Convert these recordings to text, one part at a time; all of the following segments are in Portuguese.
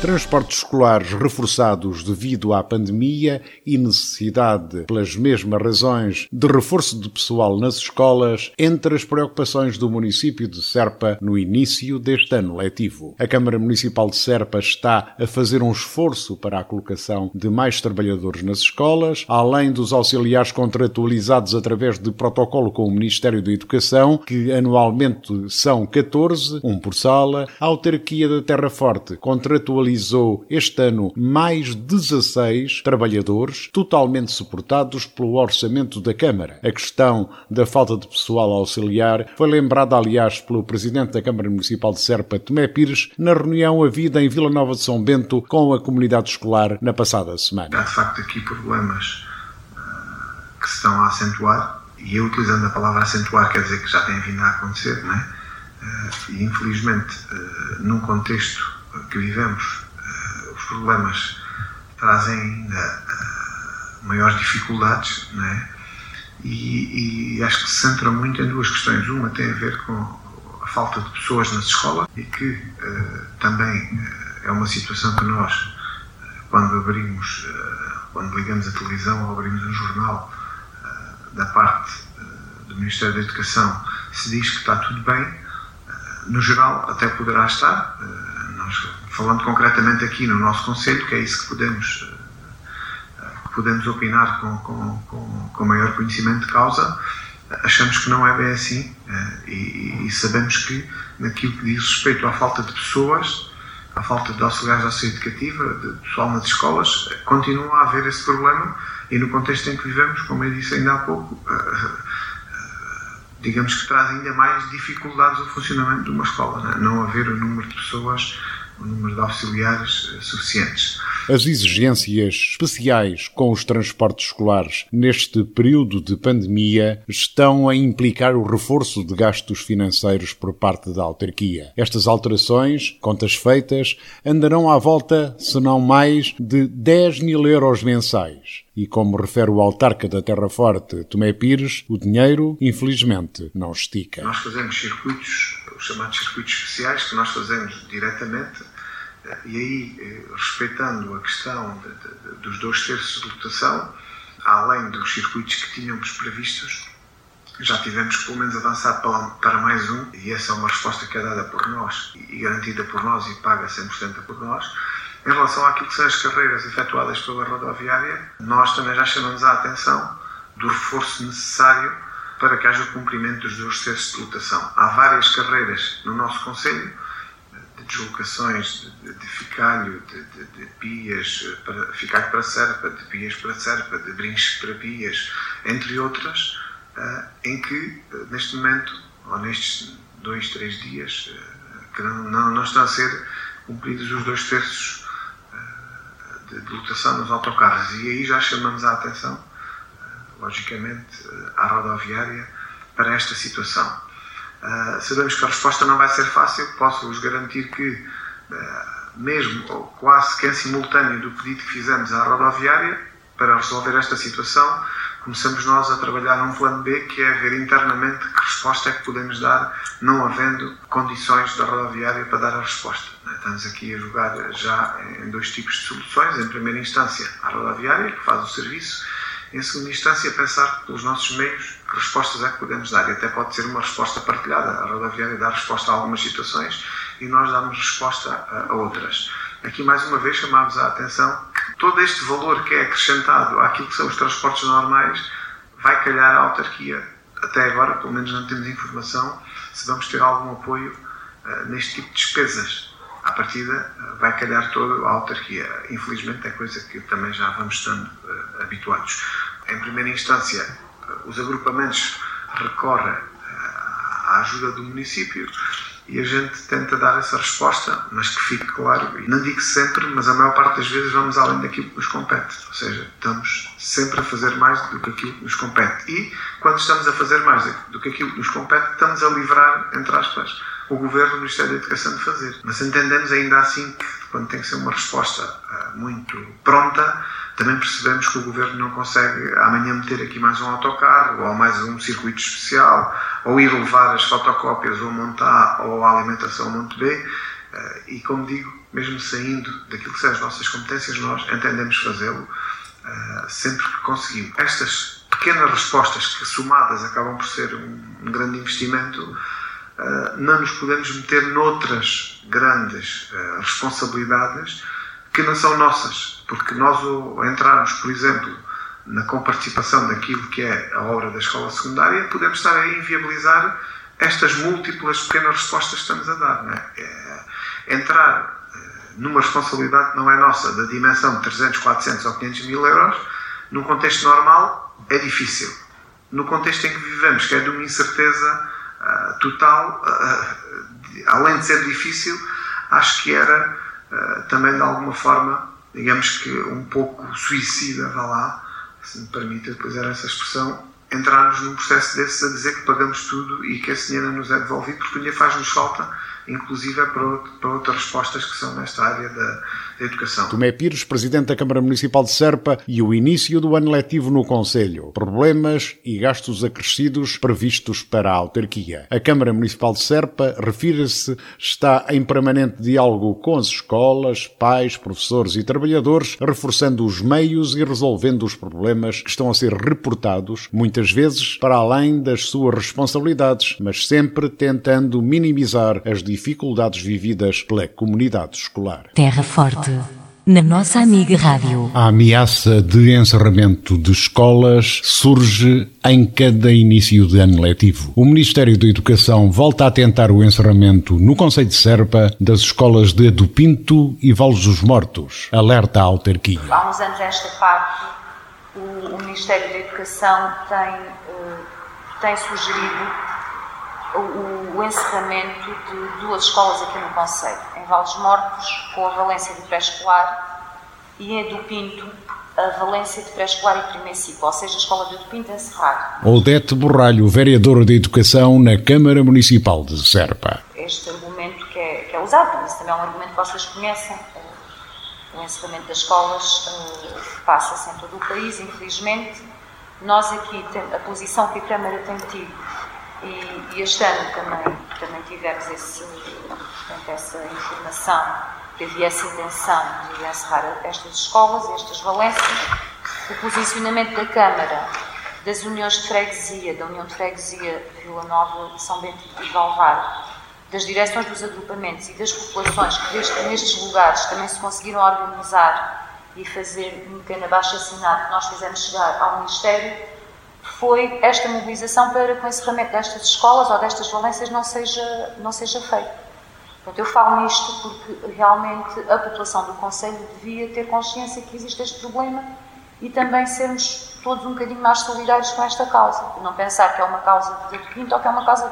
Transportes escolares reforçados devido à pandemia e necessidade, pelas mesmas razões, de reforço de pessoal nas escolas, entre as preocupações do município de Serpa no início deste ano letivo. A Câmara Municipal de Serpa está a fazer um esforço para a colocação de mais trabalhadores nas escolas, além dos auxiliares contratualizados através de protocolo com o Ministério da Educação, que anualmente são 14, um por sala. A autarquia da Terra Forte contratualizou mobilizou este ano mais 16 trabalhadores, totalmente suportados pelo orçamento da Câmara. A questão da falta de pessoal auxiliar foi lembrada, aliás, pelo Presidente da Câmara Municipal de Serpa, Tomé Pires, na reunião havida em Vila Nova de São Bento com a comunidade escolar na passada semana. Há, de facto, aqui problemas uh, que se estão a acentuar, e eu utilizando a palavra acentuar quer dizer que já tem vindo a acontecer, não é? Uh, e infelizmente, uh, num contexto que vivemos, problemas trazem ainda uh, maiores dificuldades, não é? E, e, acho que se centra muito em duas questões. Uma tem a ver com a falta de pessoas nas escolas e que uh, também uh, é uma situação que nós, quando abrimos, quando ligamos a televisão ou abrimos um jornal da parte do Ministério da Educação, se diz que está tudo bem. no geral, até poderá estar. Nós falando concretamente aqui no nosso Conselho, que é isso que podemos, eh, podemos opinar com, com, com, com maior conhecimento de causa, achamos que não é bem assim eh, e, e, sabemos que naquilo que diz respeito à falta de pessoas, à falta de auxiliares de auxílio educativa, de pessoal nas escolas, continua a haver esse problema e no contexto em que vivemos, como eu disse ainda há pouco, eh, digamos que traz ainda mais dificuldades ao funcionamento de uma escola. Não, é? não haver o número de pessoas o número de auxiliares eh, suficientes. As exigências especiais com os transportes escolares neste período de pandemia estão a implicar o reforço de gastos financeiros por parte da autarquia. Estas alterações, contas feitas, andarão à volta, se não mais, de 10 mil euros mensais. E como refere o autarca da Terra Forte, Tomé Pires, o dinheiro, infelizmente, não estica. Nós fazemos circuitos, os chamados circuitos especiais, que nós fazemos diretamente e aí, eh, respeitando a questão de, de, dos dois terços de lotação, além dos circuitos que tínhamos previstos, já tivemos que pelo menos avançar para, mais um, e essa é uma resposta que é dada por nós e garantida por nós e paga 100% por nós. Em relação àquilo que são as carreiras efetuadas pela rodoviária, nós também já chamamos a atenção do reforço necessário para que haja o cumprimento dos dois terços de lotação. Há várias carreiras no nosso Conselho, deslocações de, de ficalho, de, de, de, pias para ficalho para serpa, de pias para serpa, de brinches para pias, entre outras, uh, em que uh, neste momento, ou nestes dois, três dias, que não, não, não, estão a ser cumpridos os dois terços de, de lotação nos autocarros. E aí já chamamos a atenção, logicamente, à rodoviária para esta situação Uh, sabemos que a resposta não vai ser fácil, posso-vos garantir que, uh, mesmo ou quase que em simultâneo do pedido que fizemos à rodoviária para resolver esta situação, começamos nós a trabalhar num plano B que é ver internamente que resposta é que podemos dar, não havendo condições da rodoviária para dar a resposta. Estamos aqui a jogar já em dois tipos de soluções. Em primeira instância, a rodoviária, que faz o serviço, em segunda instância, pensar pelos nossos meios que respostas é que podemos dar. E até pode ser uma resposta partilhada. A rodoviária dá resposta a algumas situações e nós damos resposta a, a outras. Aqui, mais uma vez, chamamos a atenção que todo este valor que é acrescentado àquilo que são os transportes normais vai calhar à autarquia. Até agora, pelo menos não temos informação se vamos ter algum apoio uh, neste tipo de despesas. À partida, uh, vai calhar toda a autarquia. Infelizmente, é coisa que também já vamos estando habituados. Em primeira instância, os agrupamentos recorrem à ajuda do município e a gente tenta dar essa resposta, mas que fique claro, e não digo sempre, mas a maior parte das vezes vamos além daquilo que nos compete, ou seja, estamos sempre a fazer mais do que aquilo que nos compete. E quando estamos a fazer mais do que aquilo que nos compete, estamos a livrar, entre aspas, o Governo e o Ministério da Educação de fazer. Mas entendemos ainda assim que, quando tem que ser uma resposta uh, muito pronta, também percebemos que o Governo não consegue amanhã meter aqui mais um autocarro, ou mais um circuito especial, ou ir levar as fotocópias ao Montá ou a alimentação Monte B. Uh, e, como digo, mesmo saindo daquilo que são as nossas competências, nós entendemos fazê-lo uh, sempre que conseguimos. Estas pequenas respostas que, somadas, acabam por ser um, grande investimento, eh, não nos podemos meter noutras grandes responsabilidades que não são nossas, porque nós ao entrarmos, por exemplo, na comparticipação daquilo que é a obra da escola secundária, podemos estar a inviabilizar estas múltiplas pequenas respostas que estamos a dar. É? é entrar uh, numa responsabilidade que não é nossa, da dimensão de 300, 400 ou 500 mil euros, num contexto normal, é difícil. No contexto em que vivemos, que é de uma incerteza uh, total, uh, além de ser difícil, acho que era uh, também de alguma forma, digamos que um pouco suicida, vá lá, se me permite utilizar essa expressão, entrarmos num processo desses a dizer que pagamos tudo e que esse dinheiro não nos é devolvido porque o dinheiro faz-nos falta inclusive para, outras respostas que são nesta área da, educação. Tomé Pires, Presidente da Câmara Municipal de Serpa, e o início do ano letivo no Conselho. Problemas e gastos acrescidos previstos para a autarquia. A Câmara Municipal de Serpa, refira-se, está em permanente diálogo com as escolas, pais, professores e trabalhadores, reforçando os meios e resolvendo os problemas que estão a ser reportados, muitas vezes para além das suas responsabilidades, mas sempre tentando minimizar as dificuldades vividas pela comunidade escolar. Terra Forte. Na nossa amiga rádio. A ameaça de encerramento de escolas surge em cada início de ano letivo. O Ministério da Educação volta a tentar o encerramento no Conselho de Serpa das escolas de Adupinto e Vales dos Mortos. Alerta a autarquia. Há uns anos esta parte, o, Ministério da Educação tem, uh, tem sugerido o, o, encerramento de duas escolas aqui no Conselho, em Valdes Mortos, com a valência de pré-escolar, e em Edu Pinto, a valência de pré-escolar e primeiro ciclo, ou seja, a escola de Edu Pinto encerrar. Odete Borralho, vereadora de Educação na Câmara Municipal de Serpa. Este argumento que é, que é usado, mas também é um argumento que vocês conhecem, o encerramento das escolas uh, passa-se em todo o país, infelizmente. Nós aqui, a posição que a Câmara tem tido e, e, este ano também, também tivemos esse, portanto, essa informação, que havia essa intenção de encerrar estas escolas, estas valências. O posicionamento da Câmara, das uniões de freguesia, da União de Freguesia Vila Nova, São Bento e Valvar, das direções dos agrupamentos e das populações que desde, nestes lugares também se conseguiram organizar e fazer um pequeno abaixo assinado que nós fizemos chegar ao Ministério, foi esta mobilização para que o encerramento destas escolas ou destas valências não seja, não seja feito. Portanto, eu falo nisto porque realmente a população do Conselho devia ter consciência que existe este problema e também sermos todos um bocadinho mais solidários com esta causa. Não pensar que é uma causa de Pinto ou que é uma causa,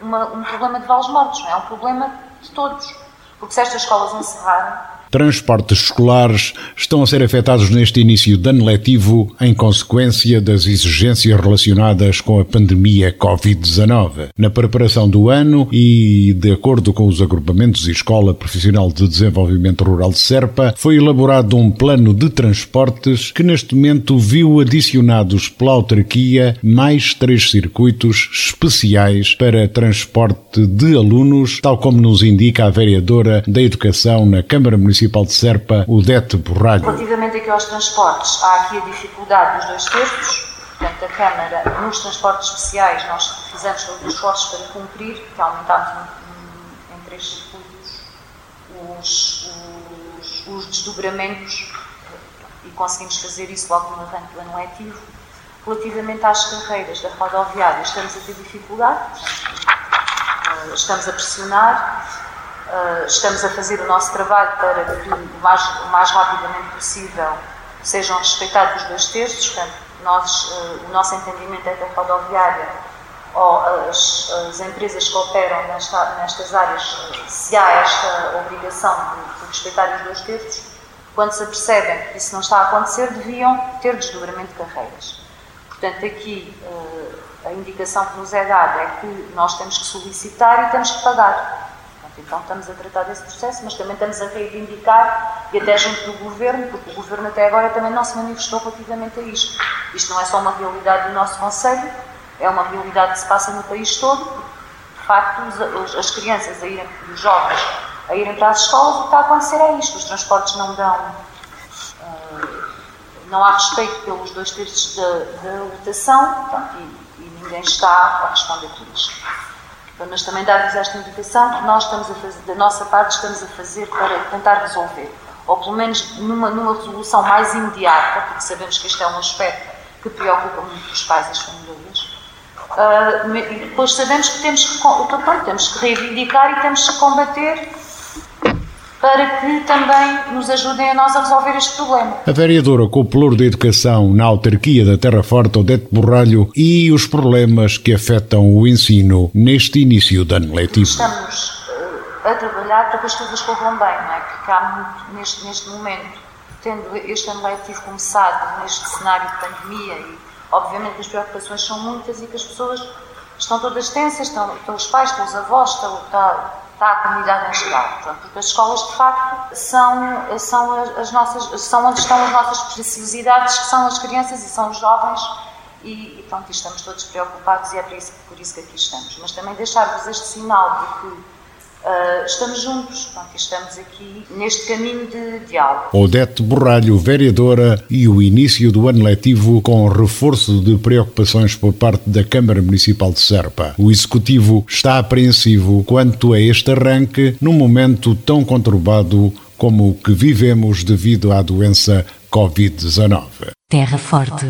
uma, um problema de Vales Mortos, não é? é um problema de todos. Porque se estas escolas encerrarem, transportes escolares estão a ser afetados neste início de ano letivo em consequência das exigências relacionadas com a pandemia Covid-19. Na preparação do ano e de acordo com os agrupamentos e Escola Profissional de Desenvolvimento Rural de Serpa, foi elaborado um plano de transportes que neste momento viu adicionados pela autarquia mais três circuitos especiais para transporte de alunos, tal como nos indica a vereadora da Educação na Câmara Municipal Municipal de Serpa, Odete Borralho. Relativamente aqui aos transportes, há aqui a dificuldade dos dois terços. Portanto, a Câmara, nos transportes especiais, nós fizemos todos os esforços para cumprir, que aumentámos em, em três circuitos os, os, os desdobramentos e conseguimos fazer isso logo no arranque do ano letivo. Relativamente às carreiras da rodoviária, estamos a ter dificuldade, eh, estamos a pressionar, Uh, estamos a fazer o nosso trabalho para que o mais, o mais rapidamente possível sejam respeitados os dois terços. Portanto, nós, uh, o nosso entendimento é que a rodoviária ou as, as empresas que operam nesta, nestas áreas, uh, se há esta obrigação de, de respeitar os dois terços, quando se apercebem que isso não está a acontecer, deviam ter desdobramento de carreiras. Portanto, aqui a indicação que nos é dada é que nós temos que solicitar e temos que pagar. Então estamos a tratar desse processo, mas também estamos a reivindicar, e até junto do Governo, porque o Governo até agora também não se manifestou relativamente a isto. Isto não é só uma realidade do nosso Conselho, é uma realidade que se passa no país todo, de facto as crianças a irem, os jovens a irem para as escolas, o que está a acontecer é isto, os transportes não dão, uh, não há respeito pelos dois terços da, lotação, e, e ninguém está a responder por isto mas também dar-vos esta indicação que nós estamos a fazer, da nossa parte, estamos a fazer para tentar resolver. Ou pelo menos numa, numa resolução mais imediata, porque sabemos que este é um aspecto que preocupa muito os pais e as famílias. Uh, depois sabemos que temos que, pronto, temos que reivindicar e temos que combater para que também nos ajudem a nós a resolver este problema. A vereadora com o pelour da educação na autarquia da Terra Forte, Odete Borralho, e os problemas que afetam o ensino neste início de ano letivo. Estamos uh, a trabalhar para que as coisas corram bem, não é? Porque há muito, neste, neste momento, tendo este ano letivo começado neste cenário de pandemia e obviamente as preocupações são muitas e que as pessoas estão todas tensas, estão, estão os pais, estão os avós, estão, está, está comunidade em geral. Portanto, as escolas, de facto, são, são, as, nossas, são onde estão as nossas preciosidades, que são as crianças e são os jovens, e, e pronto, estamos todos preocupados e é por isso, por isso que aqui estamos. Mas também deixar-vos este sinal de que Uh, estamos juntos, pronto, estamos aqui neste caminho de diálogo. Odete Borralho, vereadora, e o início do ano letivo com reforço de preocupações por parte da Câmara Municipal de Serpa. O Executivo está apreensivo quanto a este arranque num momento tão conturbado como o que vivemos devido à doença Covid-19. Terra Forte,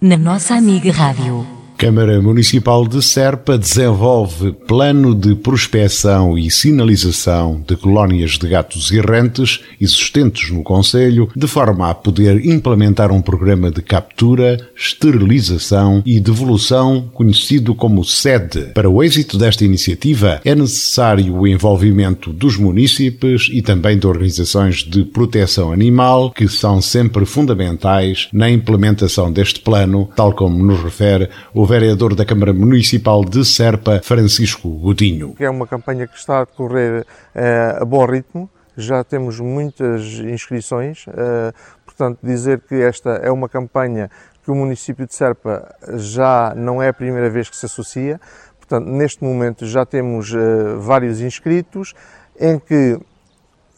na nossa amiga Rádio. Câmara Municipal de Serpa desenvolve plano de prospecção e sinalização de colónias de gatos errantes existentes no Conselho, de forma a poder implementar um programa de captura, esterilização e devolução conhecido como SED. Para o êxito desta iniciativa, é necessário o envolvimento dos munícipes e também de organizações de proteção animal, que são sempre fundamentais na implementação deste plano, tal como nos refere o vereador da Câmara Municipal de Serpa, Francisco Godinho. É uma campanha que está a decorrer eh, a bom ritmo, já temos muitas inscrições, eh, portanto, dizer que esta é uma campanha que o município de Serpa já não é a primeira vez que se associa, portanto, neste momento já temos eh, vários inscritos, em que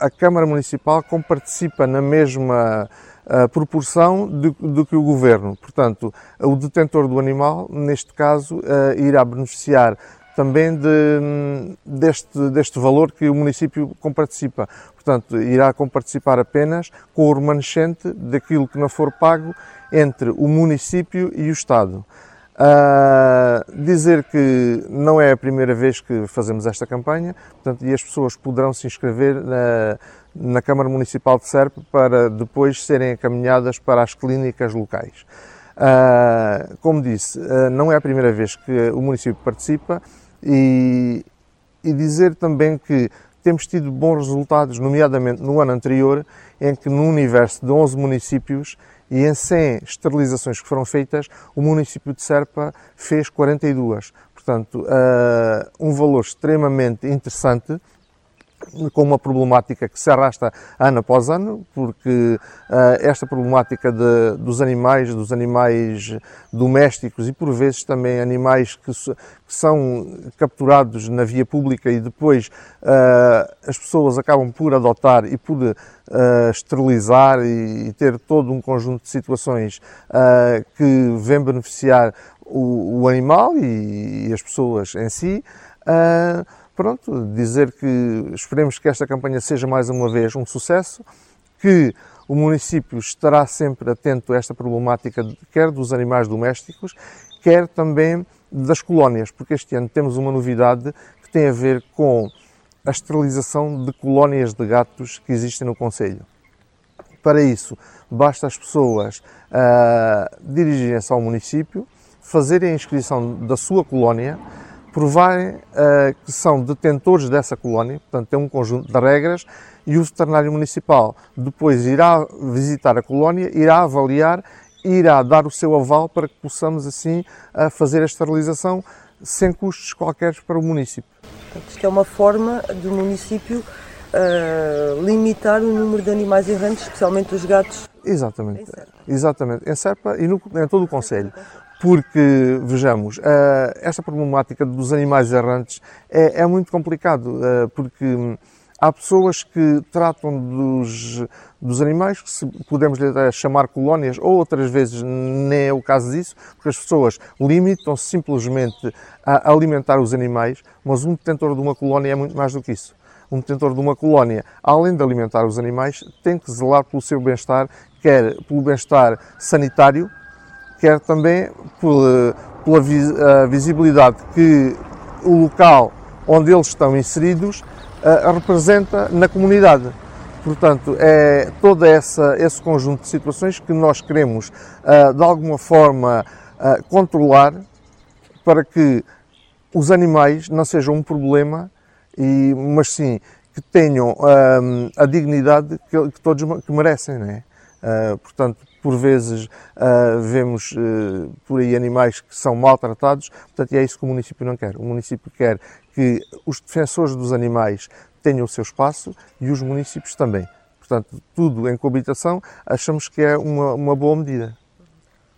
a Câmara Municipal comparticipa na mesma a proporção do que o governo. Portanto, o detentor do animal, neste caso, uh, irá beneficiar também de, deste, deste valor que o município comparticipa. Portanto, irá comparticipar apenas com o remanescente daquilo que não for pago entre o município e o Estado. Uh, dizer que não é a primeira vez que fazemos esta campanha, portanto, e as pessoas poderão se inscrever na, na Câmara Municipal de Serpa para depois serem encaminhadas para as clínicas locais. Uh, como disse, uh, não é a primeira vez que o município participa e, e, dizer também que temos tido bons resultados, nomeadamente no ano anterior, em que no universo de 11 municípios e em 100 esterilizações que foram feitas, o município de Serpa fez 42. Portanto, uh, um valor extremamente interessante com uma problemática que se arrasta ano após ano, porque uh, esta problemática de, dos animais, dos animais domésticos e por vezes também animais que, que são capturados na via pública e depois uh, as pessoas acabam por adotar e por uh, esterilizar e, e, ter todo um conjunto de situações que vem beneficiar o, o animal e, e, as pessoas em si. Pronto, dizer que esperemos que esta campanha seja mais uma vez um sucesso, que o município estará sempre atento a esta problemática, quer dos animais domésticos, quer também das colónias, porque este ano temos uma novidade que tem a ver com a esterilização de colónias de gatos que existem no Conselho. Para isso, basta as pessoas uh, dirigirem-se ao município, fazerem a inscrição da sua colónia, provarem uh, que são detentores dessa colónia, portanto tem um conjunto de regras, e o veterinário municipal depois irá visitar a colónia, irá avaliar irá dar o seu aval para que possamos assim fazer a esterilização sem custos qualquer para o município. Isto é uma forma do município uh, limitar o número de animais errantes, especialmente os gatos. Exatamente, em exatamente, em Serpa e no, em todo o Conselho. Porque, vejamos, uh, esta problemática dos animais errantes é, é muito complicado, uh, porque há pessoas que tratam dos, dos animais, que se podemos chamar colónias, ou outras vezes nem é o caso disso, porque as pessoas limitam-se simplesmente a alimentar os animais, mas um detentor de uma colónia é muito mais do que isso. Um detentor de uma colónia, além de alimentar os animais, tem que zelar pelo seu bem-estar, quer pelo bem-estar sanitário, quer também pela, pela visibilidade que o local onde eles estão inseridos uh, representa na comunidade. Portanto, é todo essa, esse conjunto de situações que nós queremos, uh, de alguma forma, controlar para que os animais não sejam um problema, e, mas sim que tenham a dignidade que, que todos que merecem. Não é? Portanto, por vezes uh, vemos uh, por aí animais que são maltratados, portanto, é isso que o município não quer. O município quer que os defensores dos animais tenham o seu espaço e os municípios também. Portanto, tudo em coabitação, achamos que é uma, uma boa medida.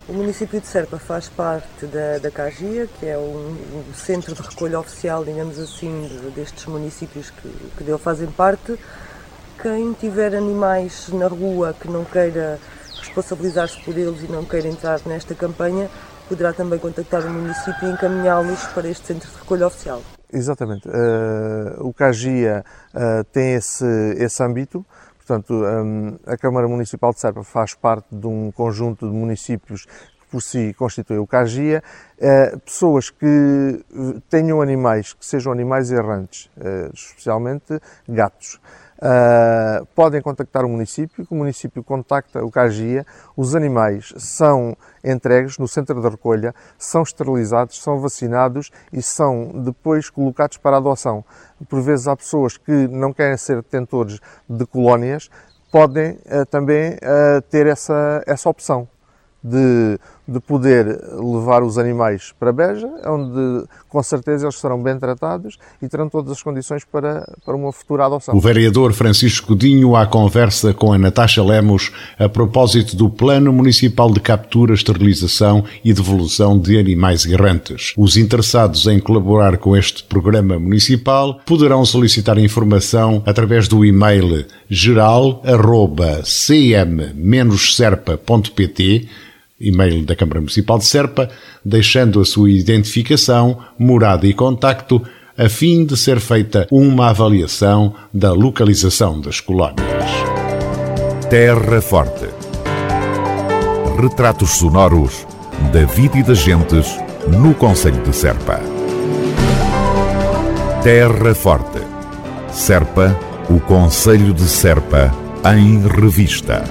O município de Serpa faz parte da, da CAGIA, que é um, um, centro de recolha oficial, digamos assim, de, destes municípios que, que dele fazem parte. Quem tiver animais na rua que não queira responsabilizar-se por eles e não queira entrar nesta campanha, poderá também contactar o município e encaminhá-los para este centro de recolha oficial. Exatamente. Uh, o CAGIA uh, tem esse, esse âmbito, portanto, um, a Câmara Municipal de Serpa faz parte de um conjunto de municípios que por si constitui o CAGIA. Uh, pessoas que tenham animais, que sejam animais errantes, especialmente gatos, Uh, podem contactar o município, o município contacta o CAGIA, os animais são entregues no centro de recolha, são esterilizados, são vacinados e são depois colocados para adoção. Por vezes há pessoas que não querem ser detentores de colónias, podem uh, também uh, ter essa, essa opção de, de poder levar os animais para Beja, onde com certeza eles serão bem tratados e terão todas as condições para, para uma futura adoção. O vereador Francisco Dinho à conversa com a Natasha Lemos a propósito do Plano Municipal de Captura, Esterilização e Devolução de Animais Errantes. Os interessados em colaborar com este programa municipal poderão solicitar informação através do e-mail geral.cm-serpa.pt e-mail da Câmara Municipal de Serpa, deixando a sua identificação, morada e contacto, a fim de ser feita uma avaliação da localização das colónias. Terra Forte. Retratos sonoros da vida e das gentes no Conselho de Serpa. Terra Forte. Serpa, o Conselho de Serpa, em revista.